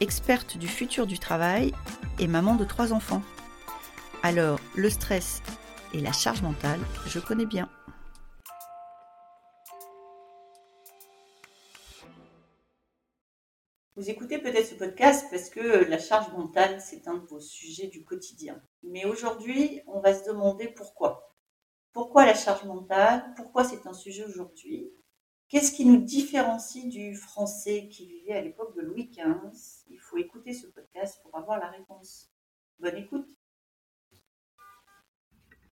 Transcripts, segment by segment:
experte du futur du travail et maman de trois enfants. Alors, le stress et la charge mentale, je connais bien. Vous écoutez peut-être ce podcast parce que la charge mentale, c'est un de vos sujets du quotidien. Mais aujourd'hui, on va se demander pourquoi. Pourquoi la charge mentale? Pourquoi c'est un sujet aujourd'hui? Qu'est-ce qui nous différencie du français qui vivait à l'époque de Louis XV Il faut écouter ce podcast pour avoir la réponse. Bonne écoute.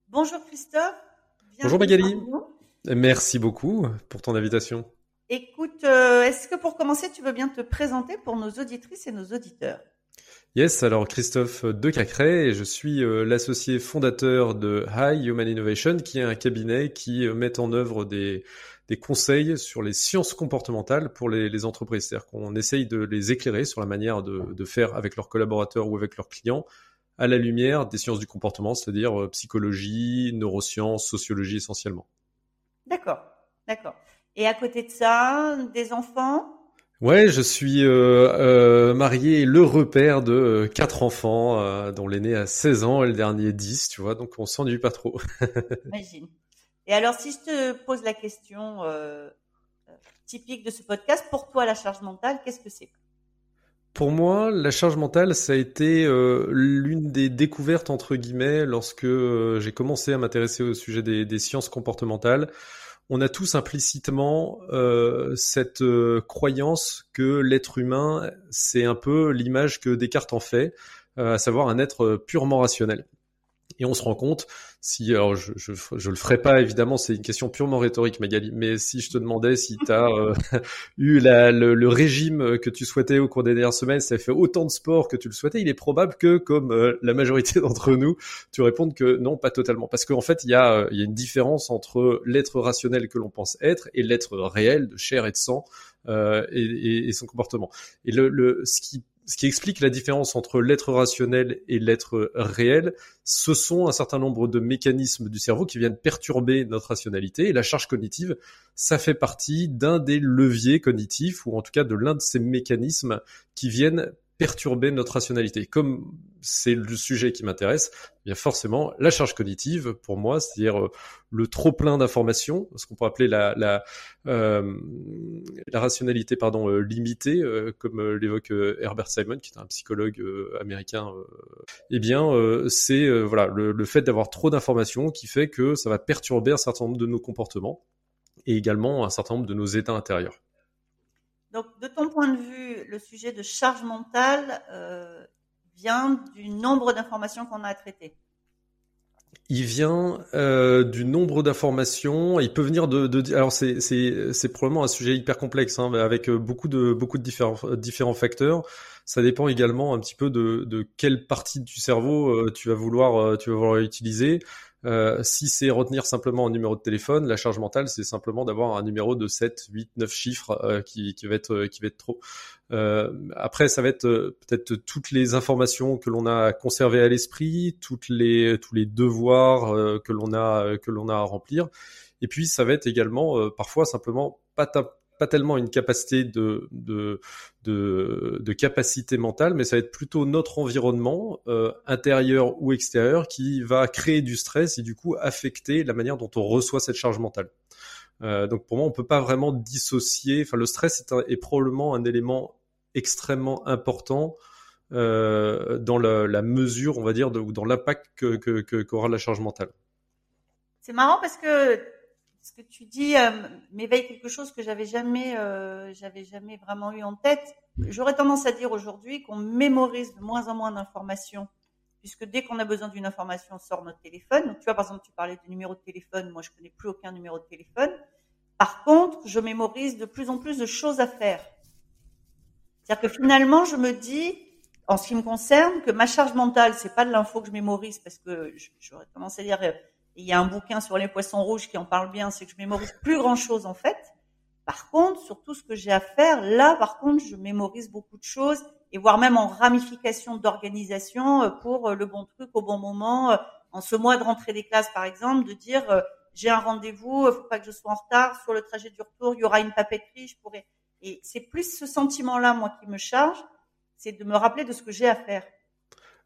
Bonjour Christophe. Bonjour Magali. Merci beaucoup pour ton invitation. Écoute, euh, est-ce que pour commencer, tu veux bien te présenter pour nos auditrices et nos auditeurs? Yes, alors Christophe Decacré et je suis euh, l'associé fondateur de High Human Innovation qui est un cabinet qui euh, met en œuvre des, des conseils sur les sciences comportementales pour les, les entreprises. C'est-à-dire qu'on essaye de les éclairer sur la manière de, de, faire avec leurs collaborateurs ou avec leurs clients à la lumière des sciences du comportement, c'est-à-dire euh, psychologie, neurosciences, sociologie essentiellement. D'accord, d'accord. Et à côté de ça, des enfants? Ouais, je suis euh, euh, marié et le repère de euh, quatre enfants, dont l'aîné a 16 ans et le dernier 10, tu vois, donc on s'ennuie pas trop. Imagine. Et alors, si je te pose la question euh, typique de ce podcast, pour toi, la charge mentale, qu'est-ce que c'est? Pour moi, la charge mentale, ça a été euh, l'une des découvertes, entre guillemets, lorsque euh, j'ai commencé à m'intéresser au sujet des, sciences comportementales. On a tous implicitement cette croyance que l'être humain, c'est un peu l'image que Descartes en fait, à savoir un être purement rationnel. Et on se rend compte, si, alors je, je, je le ferai pas évidemment, c'est une question purement rhétorique, Magali, mais si je te demandais si tu as euh, eu la, le, le, régime que tu souhaitais au cours des dernières semaines, si tu as fait autant de sport que tu le souhaitais, il est probable que, comme euh, la majorité d'entre nous, tu répondes que non, pas totalement. Parce qu'en fait, il y, a, euh, il y a une différence entre l'être rationnel que l'on pense être et l'être réel de chair et de sang euh, et, et, et, son comportement. Et le, le, ce qui ce qui explique la différence entre l'être rationnel et l'être réel, ce sont un certain nombre de mécanismes du cerveau qui viennent perturber notre rationalité. Et la charge cognitive, ça fait partie d'un des leviers cognitifs, ou en tout cas de l'un de ces mécanismes qui viennent perturber notre rationalité. Comme c'est le sujet qui m'intéresse, y a forcément la charge cognitive pour moi, c'est-à-dire euh, le trop plein d'informations, ce qu'on peut appeler la la, euh, rationalité pardon euh, limitée, comme l'évoque Herbert Simon, qui est un psychologue américain. eh bien, c'est voilà le fait d'avoir trop d'informations qui fait que ça va perturber un certain nombre de nos comportements et également un certain nombre de nos états intérieurs. Donc, de ton point de vue, le sujet de charge mentale euh, vient du nombre d'informations qu'on a à traiter. Il vient euh, du nombre d'informations. Il peut venir de. alors c'est probablement un sujet hyper complexe hein, avec beaucoup de beaucoup de différents différents facteurs. Ça dépend également un petit peu de de quelle partie du cerveau euh, tu vas vouloir euh, tu vas vouloir utiliser. Euh, si c'est retenir simplement un numéro de téléphone, la charge mentale, c'est simplement d'avoir un numéro de 7, 8, 9 chiffres euh, qui, va être, qui va être trop. Euh, après, ça va être euh, peut-être toutes les informations que l'on a conservées à l'esprit, toutes les, tous les devoirs euh, que l'on a, que a à remplir. Et puis, ça va être également parfois simplement pas pas tellement une capacité de, de, de, capacité mentale, mais ça va être plutôt notre environnement, euh, intérieur ou extérieur, qui va créer du stress et du coup affecter la manière dont on reçoit cette charge mentale. Euh, donc pour moi, on peut pas vraiment dissocier. Enfin, le stress est, probablement un élément extrêmement important euh, dans la, mesure, on va dire, ou dans l'impact que, que, que, qu'aura la charge mentale. C'est marrant parce que ce que tu dis euh, m'éveille quelque chose que j'avais jamais, euh, j'avais jamais vraiment eu en tête. J'aurais tendance à dire aujourd'hui qu'on mémorise de moins en moins d'informations, puisque dès qu'on a besoin d'une information, on sort notre téléphone. Donc, tu vois, par exemple, tu parlais du numéro de téléphone. Moi, je connais plus aucun numéro de téléphone. Par contre, je mémorise de plus en plus de choses à faire. C'est-à-dire que finalement, je me dis, en ce qui me concerne, que ma charge mentale, c'est pas de l'info que je mémorise parce que j'aurais tendance à dire, euh, il y a un bouquin sur les poissons rouges qui en parle bien, c'est que je mémorise plus grand chose en fait. Par contre, sur tout ce que j'ai à faire, là, par contre, je mémorise beaucoup de choses et voire même en ramification d'organisation euh, pour euh, le bon truc au bon moment. En ce mois de rentrée des classes, par exemple, de dire j'ai un rendez-vous, faut pas que je sois en retard sur le trajet du retour, il y aura une papeterie, je pourrais. Et c'est plus ce sentiment-là, moi, qui me charge c'est de me rappeler de ce que j'ai à faire.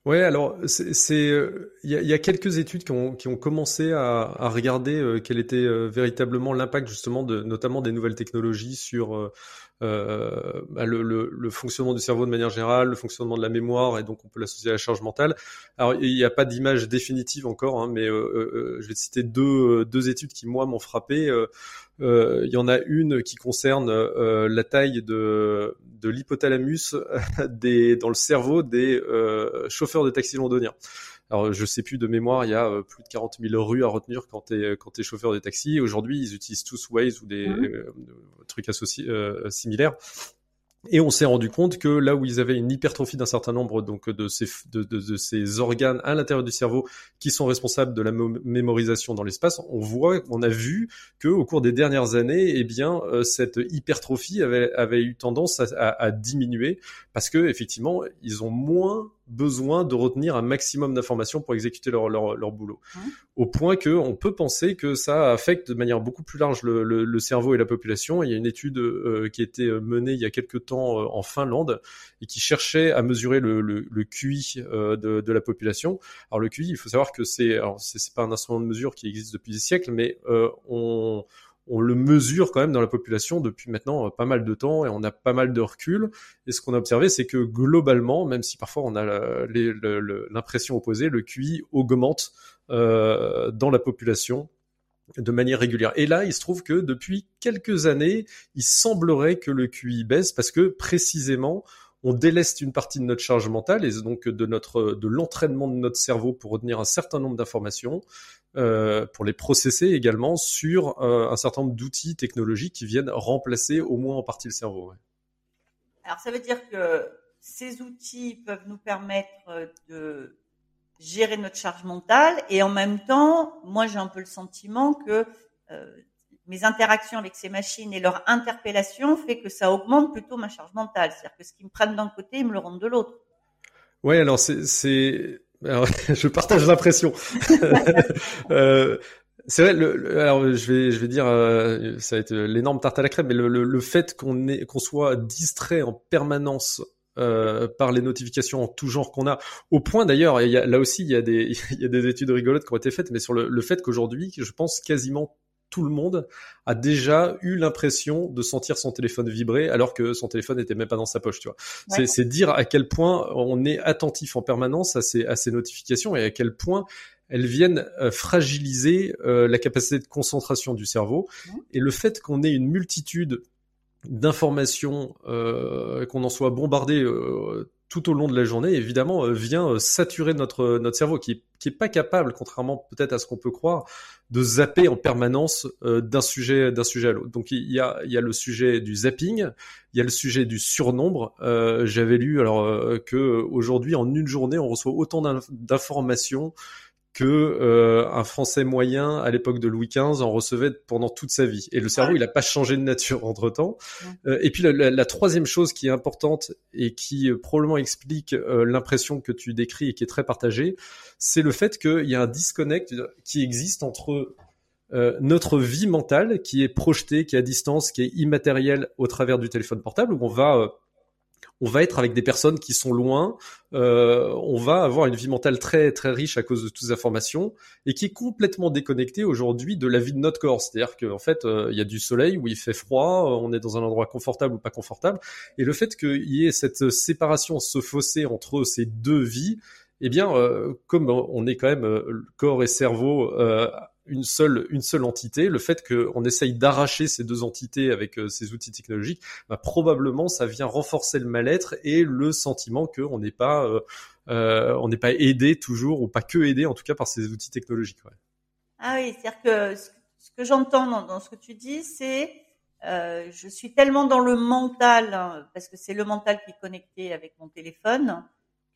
Ouais, alors c'est euh, il y, a, quelques études qui ont, qui ont commencé à, à regarder euh, quel était euh, véritablement l'impact justement de notamment des nouvelles technologies sur bah, le, le, le, fonctionnement du cerveau de manière générale, le fonctionnement de la mémoire et donc on peut l'associer à la charge mentale. Alors il n'y a pas d'image définitive encore, hein, mais je vais citer deux, deux études qui moi m'ont frappé. Il y en a une qui concerne la taille de de l'hypothalamus des, dans le cerveau des euh, chauffeurs de taxi londoniens. Alors, je sais plus de mémoire, il y a euh, plus de 40 000 rues à retenir quand tu es, quand es chauffeur de taxi. Aujourd'hui, ils utilisent tous Waze ou des mmh. euh, trucs associés, similaires. Et on s'est rendu compte que là où ils avaient une hypertrophie d'un certain nombre donc de ces, de, ces organes à l'intérieur du cerveau qui sont responsables de la mémorisation dans l'espace, on voit, on a vu que au cours des dernières années, eh bien euh, cette hypertrophie avait, avait eu tendance à, à, à diminuer parce que effectivement ils ont moins besoin de retenir un maximum d'informations pour exécuter leur, leur, leur boulot. Mmh. Au point que on peut penser que ça affecte de manière beaucoup plus large le, le, le cerveau et la population. Il y a une étude euh, qui a été menée il y a quelques temps euh, en Finlande et qui cherchait à mesurer le, le QI euh, de, de, la population. Alors le QI, il faut savoir que c'est c'est pas un instrument de mesure qui existe depuis des siècles, mais on on le mesure quand même dans la population depuis maintenant euh, pas mal de temps et on a pas mal de recul. Et ce qu'on a observé, c'est que globalement, même si parfois on a l'impression opposée, le QI augmente euh, dans la population de manière régulière. Et là, il se trouve que depuis quelques années, il semblerait que le QI baisse parce que précisément, on déleste une partie de notre charge mentale et donc de l'entraînement de notre cerveau pour retenir un certain nombre d'informations euh, pour les processer également sur euh, un certain nombre d'outils technologiques qui viennent remplacer au moins en partie le cerveau. Alors ça veut dire que ces outils peuvent nous permettre de gérer notre charge mentale et en même temps, moi j'ai un peu le sentiment que euh, mes interactions avec ces machines et leur interpellation fait que ça augmente plutôt ma charge mentale. C'est-à-dire que ce qui me prennent d'un côté, ils me le rendent de l'autre. Oui, alors c'est alors, je partage l'impression. euh, c'est vrai. Le, alors, je vais, je vais dire, euh, ça va être l'énorme tarte à la crème, mais le, le, fait qu'on est, qu'on soit distrait en permanence euh, par les notifications en tout genre qu'on a, au point d'ailleurs, là aussi, il y a des, il y a des études rigolotes qui ont été faites, mais sur le, le fait qu'aujourd'hui, je pense quasiment tout le monde a déjà eu l'impression de sentir son téléphone vibrer alors que son téléphone n'était même pas dans sa poche, tu vois. C'est dire à quel point on est attentif en permanence à ces, à ces notifications et à quel point elles viennent euh, fragiliser euh, la capacité de concentration du cerveau. Et le fait qu'on ait une multitude d'informations, euh, qu'on en soit bombardé euh, tout au long de la journée, évidemment, euh, vient euh, saturer notre notre cerveau, qui qui est pas capable, contrairement peut-être à ce qu'on peut croire, de zapper en permanence euh, d'un sujet d'un sujet à l'autre. Donc il y a il y a le sujet du zapping, il y a le sujet du surnombre. J'avais lu alors que aujourd'hui en une journée on reçoit autant d'informations que euh, un Français moyen à l'époque de Louis XV en recevait pendant toute sa vie. Et le cerveau, il n'a pas changé de nature entre temps. Euh, et puis la, la, troisième chose qui est importante et qui euh, probablement explique euh, l'impression que tu décris et qui est très partagée, c'est le fait qu'il y a un disconnect qui existe entre notre vie mentale qui est projetée, qui est à distance, qui est immatérielle au travers du téléphone portable, où on va on va être avec des personnes qui sont loin, euh, on va avoir une vie mentale très très riche à cause de toutes ces informations et qui est complètement déconnectée aujourd'hui de la vie de notre corps. C'est-à-dire qu'en fait, euh, il y a du soleil où il fait froid, on est dans un endroit confortable ou pas confortable, et le fait qu'il y ait cette séparation, ce fossé entre ces deux vies, eh bien, euh, comme on est quand même corps et cerveau une seule une seule entité, le fait qu'on essaye d'arracher ces deux entités avec euh, ces outils technologiques, bah, probablement ça vient renforcer le mal-être et le sentiment qu'on n'est pas euh, euh, on n'est pas aidé toujours ou pas que aidé en tout cas par ces outils technologiques. Ouais. Ah oui, c'est-à-dire que ce que j'entends dans, ce que tu dis, c'est euh, je suis tellement dans le mental hein, parce que c'est le mental qui est connecté avec mon téléphone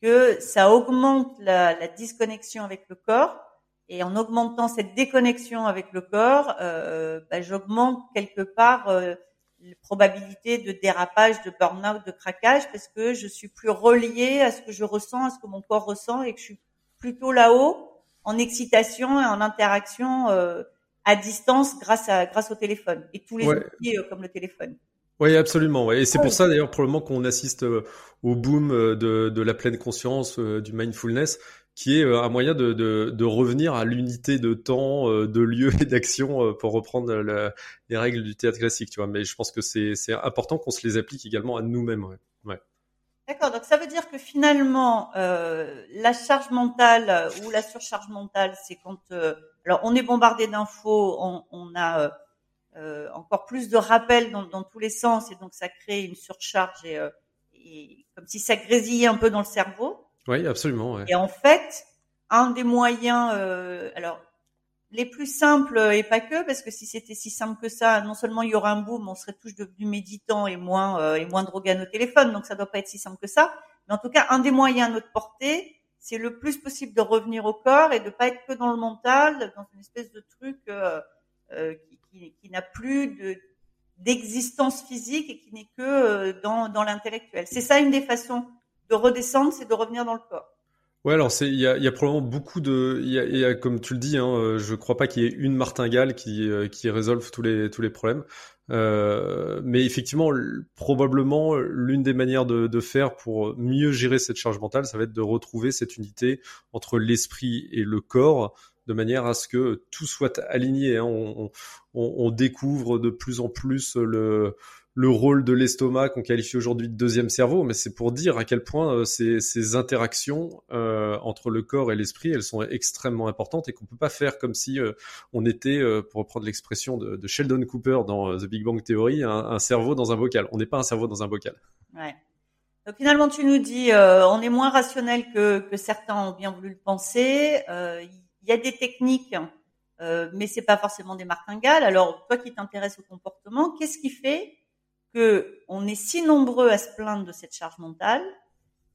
que ça augmente la, la disconnexion avec le corps. Et en augmentant cette déconnexion avec le corps, euh, bah, j'augmente quelque part euh, la probabilité de dérapage, de burn-out, de craquage, parce que je suis plus relié à ce que je ressens, à ce que mon corps ressent, et que je suis plutôt là-haut en excitation et en interaction euh, à distance grâce à grâce au téléphone et tous les outils euh, comme le téléphone. Oui, absolument. Ouais. Et c'est pour ça d'ailleurs probablement qu'on assiste euh, au boom euh, de, de, la pleine conscience, du mindfulness, qui est un moyen de, de, de revenir à l'unité de temps, de lieu et d'action pour reprendre les règles du théâtre classique. Tu vois. Mais je pense que c'est important qu'on se les applique également à nous-mêmes. Ouais. ouais. D'accord, donc ça veut dire que finalement, euh, la charge mentale ou la surcharge mentale, c'est quand euh, alors on est bombardé d'infos, on, on, a euh, euh, encore plus de rappels dans, dans, tous les sens et donc ça crée une surcharge et, euh, et, comme si ça grésillait un peu dans le cerveau. Oui, absolument. Et en fait, un des moyens, alors les plus simples et pas que, parce que si c'était si simple que ça, non seulement il y aurait un boom, on serait tous devenus méditants et moins euh, et moins drogués à nos téléphones, donc ça doit pas être si simple que ça. Mais en tout cas, un des moyens à notre portée, c'est le plus possible de revenir au corps et de pas être que dans le mental, dans une espèce de truc euh, euh, qui, qui, qui n'a plus de d'existence physique et qui n'est que euh, dans, dans l'intellectuel. C'est ça une des façons de redescendre, c'est de revenir dans le corps. Ouais, alors il y a, y a, probablement beaucoup de y a, y a, comme tu le dis, hein, euh, je crois pas qu'il y ait une martingale qui euh, qui résolve tous les tous les problèmes. Euh, mais effectivement, probablement l'une des manières de, de, faire pour mieux gérer cette charge mentale, ça va être de retrouver cette unité entre l'esprit et le corps, de manière à ce que tout soit aligné. Hein. On, on, on, découvre de plus en plus le le rôle de l'estomac qu'on qualifie aujourd'hui de deuxième cerveau, mais c'est pour dire à quel point euh, ces, ces, interactions euh, entre le corps et l'esprit, elles sont extrêmement importantes et qu'on peut pas faire comme si euh, on était, euh, pour reprendre l'expression de, de, Sheldon Cooper dans euh, The Big Bang Theory, un, un cerveau dans un bocal. On n'est pas un cerveau dans un bocal. Ouais. Donc finalement, tu nous dis, on est moins rationnel que, que, certains ont bien voulu le penser. Il y a des techniques, mais c'est pas forcément des martingales. Alors toi qui t'intéresses au comportement, qu'est-ce qui fait on est si nombreux à se plaindre de cette charge mentale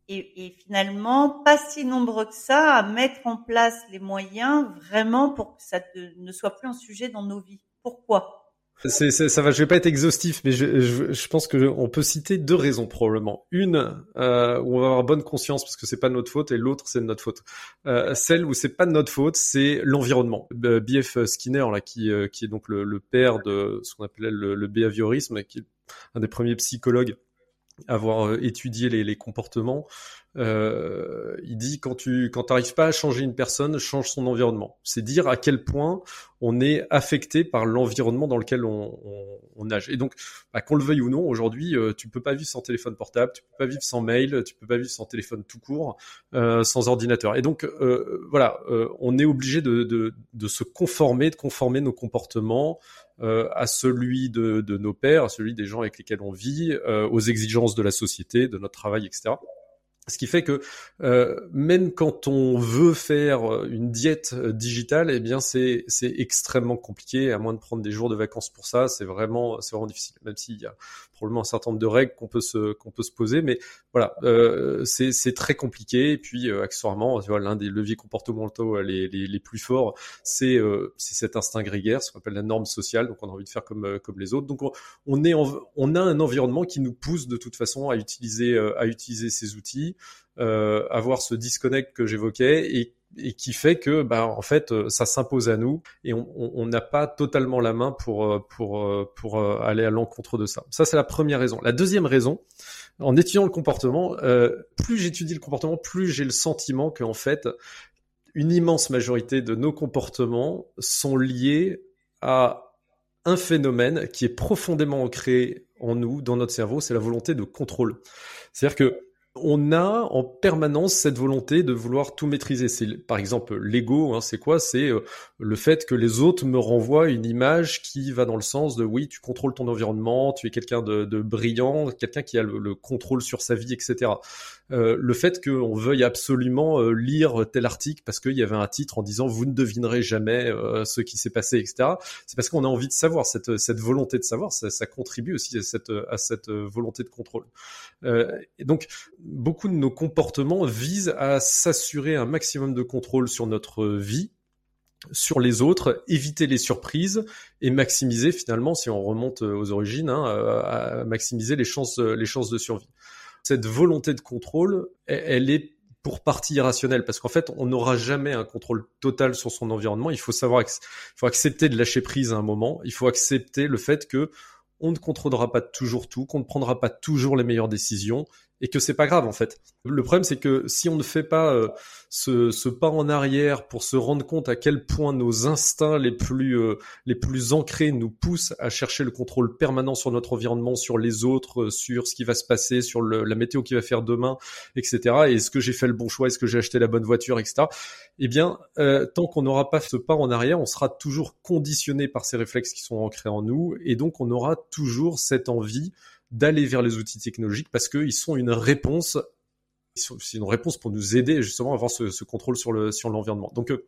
et, finalement pas si nombreux que ça à mettre en place les moyens vraiment pour que ça ne soit plus un sujet dans nos vies. Pourquoi? C'est, ça va, je vais pas être exhaustif, mais je, je, je pense que on peut citer deux raisons probablement. Une euh, où on va avoir bonne conscience parce que c'est pas notre faute, et l'autre c'est notre faute. Euh, celle où c'est pas de notre faute, c'est l'environnement. B.F. Skinner là, qui, euh, est donc le, père de ce qu'on appelait le, le behaviorisme, qui est un des premiers psychologues à avoir euh, étudié les, comportements, euh, il dit quand tu quand t'arrives pas à changer une personne, change son environnement. C'est dire à quel point on est affecté par l'environnement dans lequel on, nage. Et donc, bah, qu'on le veuille ou non, aujourd'hui, euh, tu peux pas vivre sans téléphone portable, tu peux pas vivre sans mail, tu peux pas vivre sans téléphone tout court, euh, sans ordinateur. Et donc, voilà, on est obligé de, se conformer, de conformer nos comportements à celui de, de, nos pères, à celui des gens avec lesquels on vit, aux exigences de la société, de notre travail, etc. Ce qui fait que euh, même quand on veut faire une diète euh, digitale, eh bien c'est c'est extrêmement compliqué. À moins de prendre des jours de vacances pour ça, c'est vraiment c'est vraiment difficile. Même s'il y a probablement un certain nombre de règles qu'on peut se qu'on peut se poser, mais voilà, euh, c'est très compliqué. Et puis euh, accessoirement, tu vois, l'un des leviers comportementaux euh, les les, les plus forts, c'est euh, c'est cet instinct grégaire, ce qu'on appelle la norme sociale. Donc on a envie de faire comme euh, comme les autres. Donc on, on est en, on a un environnement qui nous pousse de toute façon à utiliser à utiliser ces outils euh, avoir ce disconnect que j'évoquais et, et, qui fait que bah en fait euh, ça s'impose à nous et on n'a pas totalement la main pour euh, pour euh, pour aller à l'encontre de ça. Ça c'est la première raison. La deuxième raison, en étudiant le comportement, euh, plus j'étudie le comportement, plus j'ai le sentiment qu'en fait une immense majorité de nos comportements sont liés à un phénomène qui est profondément ancré en nous, dans notre cerveau, c'est la volonté de contrôle. C'est-à-dire que on a en permanence cette volonté de vouloir tout maîtriser. C'est par exemple l'ego, hein, c'est quoi? C'est euh, le fait que les autres me renvoient une image qui va dans le sens de oui, tu contrôles ton environnement, tu es quelqu'un de, de, brillant, quelqu'un qui a le, le, contrôle sur sa vie, etc. Euh, le fait qu'on veuille absolument euh, lire tel article parce qu'il y avait un titre en disant vous ne devinerez jamais euh, ce qui s'est passé, etc. C'est parce qu'on a envie de savoir cette, cette volonté de savoir, ça, ça contribue aussi à cette, à cette volonté de contrôle. donc beaucoup de nos comportements visent à s'assurer un maximum de contrôle sur notre vie, sur les autres, éviter les surprises et maximiser finalement, si on remonte aux origines, hein, à maximiser les chances, les chances de survie. Cette volonté de contrôle, elle est pour partie irrationnelle parce qu'en fait, on n'aura jamais un contrôle total sur son environnement. Il faut savoir, il faut accepter de lâcher prise à un moment. Il faut accepter le fait que on ne contrôlera pas toujours tout, qu'on ne prendra pas toujours les meilleures décisions et que c'est pas grave en fait. Le problème c'est que si on ne fait pas euh, ce, ce, pas en arrière pour se rendre compte à quel point nos instincts les plus euh, les plus ancrés nous poussent à chercher le contrôle permanent sur notre environnement, sur les autres, euh, sur ce qui va se passer, sur le, la météo qui va faire demain, etc. Et est-ce que j'ai fait le bon choix, est-ce que j'ai acheté la bonne voiture, etc. Eh bien, tant qu'on n'aura pas ce pas en arrière, on sera toujours conditionné par ces réflexes qui sont ancrés en nous, et donc on aura toujours cette envie d'aller vers les outils technologiques parce qu'ils sont une réponse, c'est une réponse pour nous aider justement à avoir ce, ce contrôle sur le sur l'environnement. Donc euh,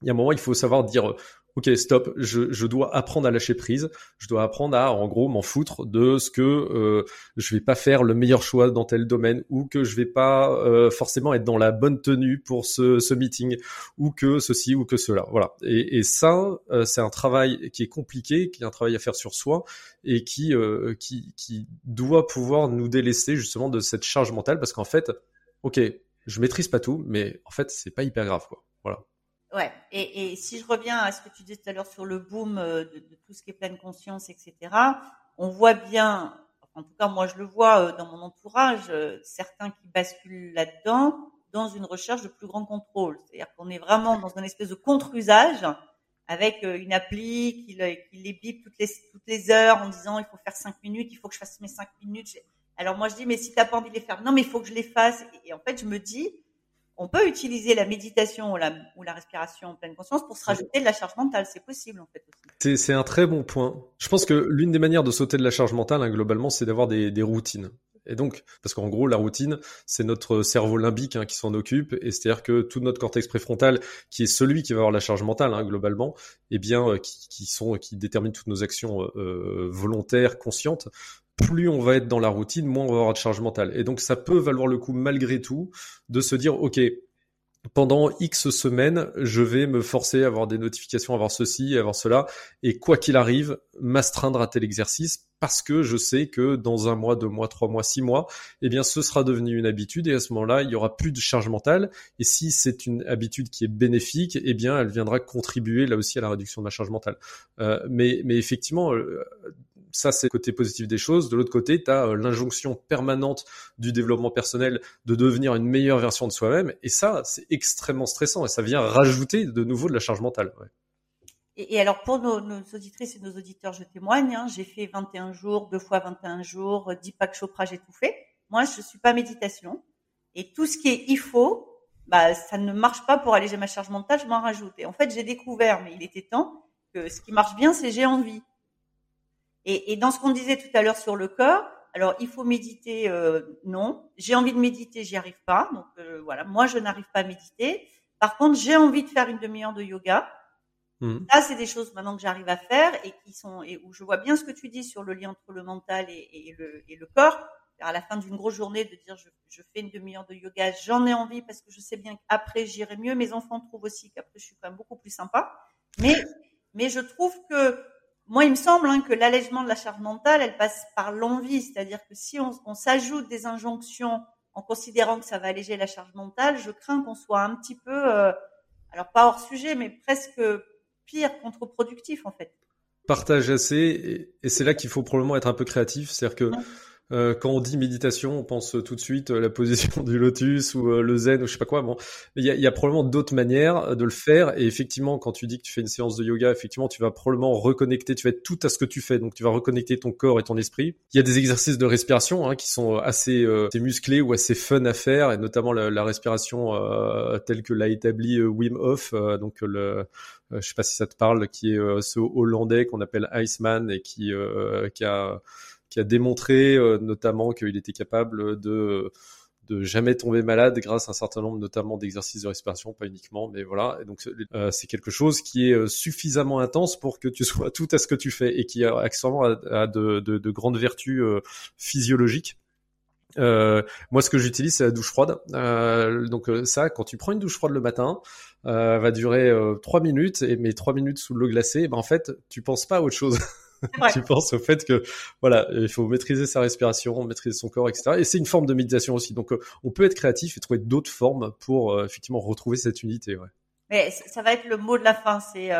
il y a un moment, il faut savoir dire ok, stop, je, je, dois apprendre à lâcher prise, je dois apprendre à, en gros, m'en foutre de ce que euh, je vais pas faire le meilleur choix dans tel domaine ou que je vais pas euh, forcément être dans la bonne tenue pour ce, ce, meeting ou que ceci ou que cela. Voilà. Et, et ça, euh, c'est un travail qui est compliqué, qui est un travail à faire sur soi et qui, euh, qui, qui doit pouvoir nous délaisser justement de cette charge mentale parce qu'en fait, ok, je maîtrise pas tout, mais en fait, c'est pas hyper grave, quoi. Voilà. Ouais. Et, et, si je reviens à ce que tu disais tout à l'heure sur le boom euh, de, de, tout ce qui est pleine conscience, etc., on voit bien, en tout cas moi je le vois euh, dans mon entourage, euh, certains qui basculent là-dedans dans une recherche de plus grand contrôle. C'est-à-dire qu'on est vraiment dans une espèce de contre-usage avec une appli qui, qui les bip toutes les, toutes les heures en disant il faut faire cinq minutes, il faut que je fasse mes cinq minutes. Alors moi je dis mais si t'as pas envie de les faire, non mais il faut que je les fasse. et en fait je me dis on peut utiliser la méditation ou la, ou la, respiration en pleine conscience pour se rajouter de la charge mentale. C'est possible en fait. C'est un très bon point. Je pense que l'une des manières de sauter de la charge mentale, hein, globalement, c'est d'avoir des, des, routines. Et donc, parce qu'en gros, la routine, c'est notre cerveau limbique hein, qui s'en occupe, et c'est-à-dire que tout notre cortex préfrontal, qui est celui qui va avoir la charge mentale hein, globalement, eh bien, euh, qui, qui, sont, qui détermine toutes nos actions euh, volontaires, conscientes, plus on va être dans la routine, moins on va avoir de charge mentale. Et donc ça peut valoir le coup malgré tout de se dire, OK, pendant X semaines, je vais me forcer à avoir des notifications, à avoir ceci, à avoir cela, et quoi qu'il arrive, m'astreindre à tel exercice parce que je sais que dans un mois, deux mois, trois mois, six mois, eh bien, ce sera devenu une habitude et à ce moment-là, il y aura plus de charge mentale. Et si c'est une habitude qui est bénéfique, eh bien, elle viendra contribuer là aussi à la réduction de la charge mentale. Euh, mais, effectivement, euh, ça, c'est le côté positif des choses. De l'autre côté, tu as euh, l'injonction permanente du développement personnel de devenir une meilleure version de soi-même. Et ça, c'est extrêmement stressant et ça vient rajouter de nouveau de la charge mentale. Et, alors, pour nos, nos, auditrices et nos auditeurs, je témoigne, hein, j'ai fait 21 jours, deux fois 21 jours, 10 packs Chopra, j'ai tout fait. Moi, je suis pas méditation. Et tout ce qui est il faut, bah, ça ne marche pas pour alléger ma charge mentale, je m'en rajoute. Et en fait, j'ai découvert, mais il était temps, que ce qui marche bien, c'est j'ai envie. Et, et dans ce qu'on disait tout à l'heure sur le corps, alors il faut méditer, euh, non. J'ai envie de méditer, j'y arrive pas. Donc euh, voilà, moi je n'arrive pas à méditer. Par contre, j'ai envie de faire une demi-heure de yoga. Mmh. Ça, c'est des choses maintenant que j'arrive à faire et qui sont et où je vois bien ce que tu dis sur le lien entre le mental et, et le, et le corps. À la fin d'une grosse journée, de dire je, je fais une demi-heure de yoga, j'en ai envie parce que je sais bien qu'après j'irai mieux. Mes enfants trouvent aussi qu'après je suis quand même beaucoup plus sympa. Mais mais je trouve que moi, il me semble hein, que l'allègement de la charge mentale, elle passe par l'envie, c'est-à-dire que si on, on s'ajoute des injonctions en considérant que ça va alléger la charge mentale, je crains qu'on soit un petit peu, euh, alors pas hors sujet, mais presque pire, contre-productif en fait. Partage assez, et, et c'est là qu'il faut probablement être un peu créatif, c'est-à-dire que euh, quand on dit méditation, on pense tout de suite à la position du lotus ou euh, le zen ou je sais pas quoi. Bon, il y a, y a, probablement d'autres manières de le faire. Et effectivement, quand tu dis que tu fais une séance de yoga, effectivement, tu vas probablement reconnecter. Tu vas être tout à ce que tu fais. Donc, tu vas reconnecter ton corps et ton esprit. Il y a des exercices de respiration hein, qui sont assez, euh, assez, musclés ou assez fun à faire, et notamment la, la respiration euh, telle que l'a établi euh, Wim Hof. donc le je sais pas si ça te parle, qui est ce Hollandais qu'on appelle Iceman et qui, qui a qui a démontré euh, notamment qu'il était capable de de jamais tomber malade grâce à un certain nombre notamment d'exercices de respiration, pas uniquement, mais voilà. Donc euh, c'est quelque chose qui est euh, suffisamment intense pour que tu sois tout à ce que tu fais et qui accessoirement a, de, de, de, grandes vertus physiologiques. Moi, ce que j'utilise, c'est la douche froide. Donc ça, quand tu prends une douche froide le matin, va durer trois minutes et mes trois minutes sous l'eau glacée, ben en fait, tu penses pas à autre chose. tu penses au fait que voilà, il faut maîtriser sa respiration, maîtriser son corps, etc. Et c'est une forme de méditation aussi. Donc, euh, on peut être créatif et trouver d'autres formes pour euh, effectivement retrouver cette unité. Ouais. Mais ça va être le mot de la fin. C'est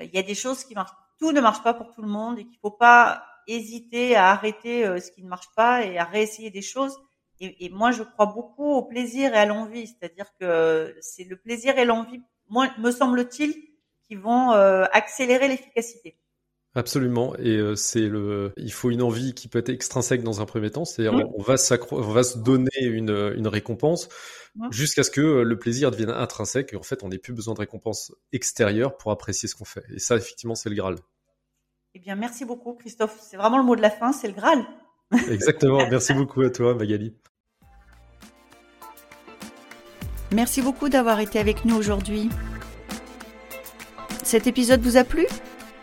il y a des choses qui marchent. Tout ne marche pas pour tout le monde et qu'il faut pas hésiter à arrêter ce qui ne marche pas et à réessayer des choses et, et, moi, je crois beaucoup au plaisir et à l'envie. C'est-à-dire que c'est le plaisir et l'envie, moi, me semble-t-il, qui vont euh, accélérer l'efficacité. Absolument, et euh, c'est le. Il faut une envie qui peut être extrinsèque dans un premier temps, c'est-à-dire mmh. on va on va se donner une, une récompense mmh. jusqu'à ce que le plaisir devienne intrinsèque et en fait on n'ait plus besoin de récompense extérieure pour apprécier ce qu'on fait. Et ça, effectivement, c'est le Graal. Eh bien, merci beaucoup, Christophe. C'est vraiment le mot de la fin, c'est le Graal. Exactement. Merci beaucoup à toi, Magali. Merci beaucoup d'avoir été avec nous aujourd'hui. Cet épisode vous a plu?